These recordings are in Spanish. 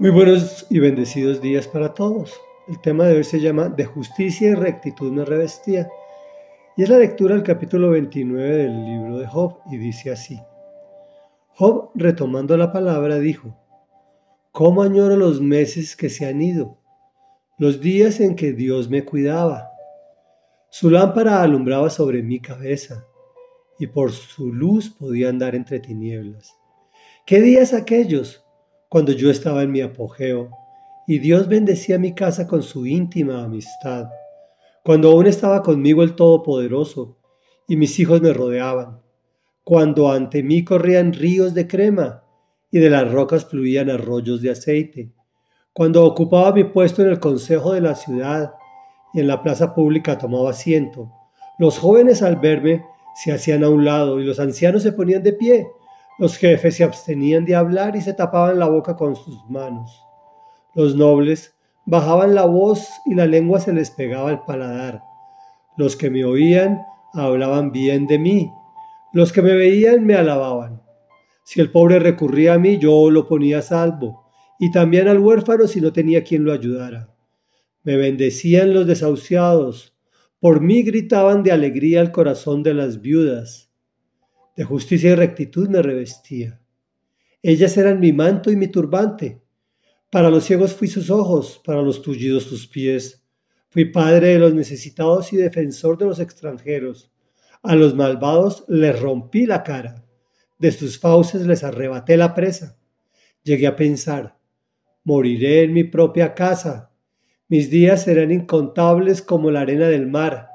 Muy buenos y bendecidos días para todos. El tema de hoy se llama De justicia y rectitud me revestía. Y es la lectura del capítulo 29 del libro de Job y dice así. Job, retomando la palabra, dijo, ¿Cómo añoro los meses que se han ido? Los días en que Dios me cuidaba. Su lámpara alumbraba sobre mi cabeza y por su luz podía andar entre tinieblas. ¿Qué días aquellos? Cuando yo estaba en mi apogeo, y Dios bendecía mi casa con su íntima amistad, cuando aún estaba conmigo el Todopoderoso, y mis hijos me rodeaban, cuando ante mí corrían ríos de crema, y de las rocas fluían arroyos de aceite, cuando ocupaba mi puesto en el consejo de la ciudad, y en la plaza pública tomaba asiento, los jóvenes al verme se hacían a un lado y los ancianos se ponían de pie, los jefes se abstenían de hablar y se tapaban la boca con sus manos. Los nobles bajaban la voz y la lengua se les pegaba al paladar. Los que me oían hablaban bien de mí. Los que me veían me alababan. Si el pobre recurría a mí, yo lo ponía a salvo, y también al huérfano si no tenía quien lo ayudara. Me bendecían los desahuciados, por mí gritaban de alegría el corazón de las viudas de justicia y rectitud me revestía. Ellas eran mi manto y mi turbante. Para los ciegos fui sus ojos, para los tullidos sus pies. Fui padre de los necesitados y defensor de los extranjeros. A los malvados les rompí la cara. De sus fauces les arrebaté la presa. Llegué a pensar, moriré en mi propia casa. Mis días serán incontables como la arena del mar.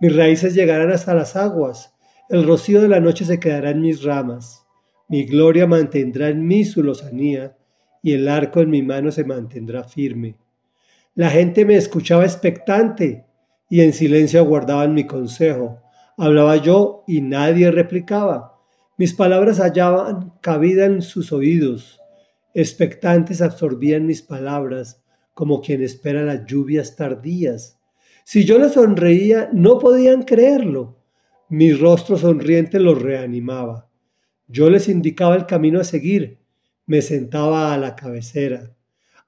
Mis raíces llegarán hasta las aguas el rocío de la noche se quedará en mis ramas, mi gloria mantendrá en mí su lozanía, y el arco en mi mano se mantendrá firme. La gente me escuchaba expectante, y en silencio aguardaban mi consejo. Hablaba yo y nadie replicaba. Mis palabras hallaban cabida en sus oídos. Expectantes absorbían mis palabras, como quien espera las lluvias tardías. Si yo les sonreía, no podían creerlo mi rostro sonriente los reanimaba. Yo les indicaba el camino a seguir. Me sentaba a la cabecera.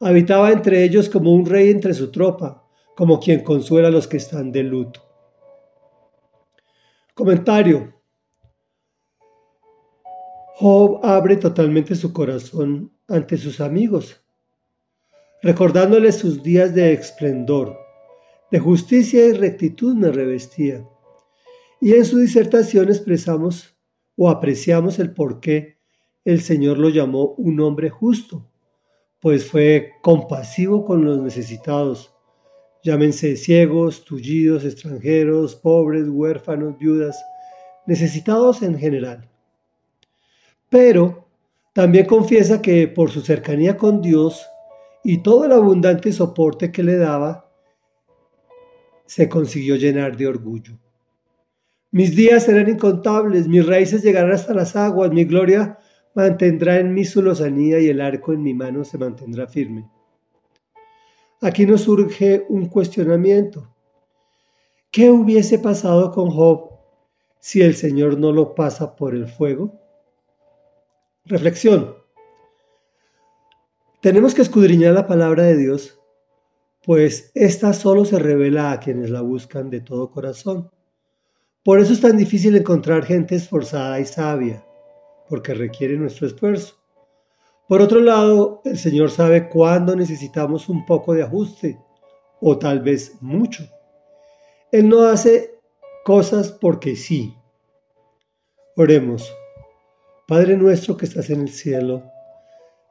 Habitaba entre ellos como un rey entre su tropa, como quien consuela a los que están de luto. Comentario. Job abre totalmente su corazón ante sus amigos, recordándoles sus días de esplendor, de justicia y rectitud me revestía y en su disertación expresamos o apreciamos el por qué el Señor lo llamó un hombre justo, pues fue compasivo con los necesitados, llámense ciegos, tullidos, extranjeros, pobres, huérfanos, viudas, necesitados en general. Pero también confiesa que por su cercanía con Dios y todo el abundante soporte que le daba, se consiguió llenar de orgullo. Mis días serán incontables, mis raíces llegarán hasta las aguas, mi gloria mantendrá en mí su lozanía y el arco en mi mano se mantendrá firme. Aquí nos surge un cuestionamiento. ¿Qué hubiese pasado con Job si el Señor no lo pasa por el fuego? Reflexión. Tenemos que escudriñar la palabra de Dios, pues ésta solo se revela a quienes la buscan de todo corazón. Por eso es tan difícil encontrar gente esforzada y sabia, porque requiere nuestro esfuerzo. Por otro lado, el Señor sabe cuándo necesitamos un poco de ajuste, o tal vez mucho. Él no hace cosas porque sí. Oremos. Padre nuestro que estás en el cielo,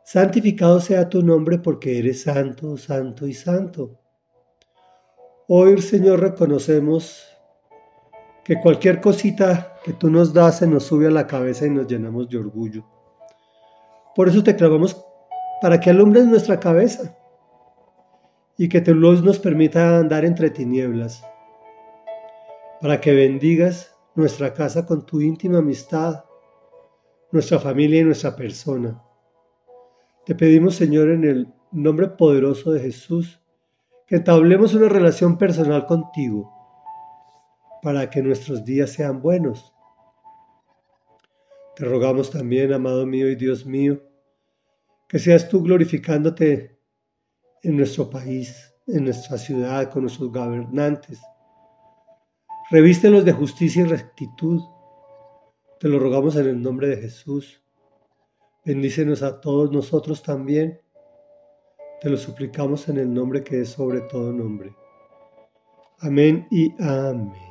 santificado sea tu nombre porque eres santo, santo y santo. Hoy, Señor, reconocemos que cualquier cosita que tú nos das se nos sube a la cabeza y nos llenamos de orgullo. Por eso te clavamos para que alumbres nuestra cabeza y que tu luz nos permita andar entre tinieblas, para que bendigas nuestra casa con tu íntima amistad, nuestra familia y nuestra persona. Te pedimos, Señor, en el nombre poderoso de Jesús, que entablemos una relación personal contigo para que nuestros días sean buenos. Te rogamos también, amado mío y Dios mío, Que seas tú glorificándote en nuestro país, en nuestra ciudad, con nuestros gobernantes. Revístelos de justicia y rectitud. Te lo rogamos en el nombre de Jesús. Bendícenos a todos nosotros también. Te lo suplicamos en el nombre que es sobre todo nombre. Amén y amén.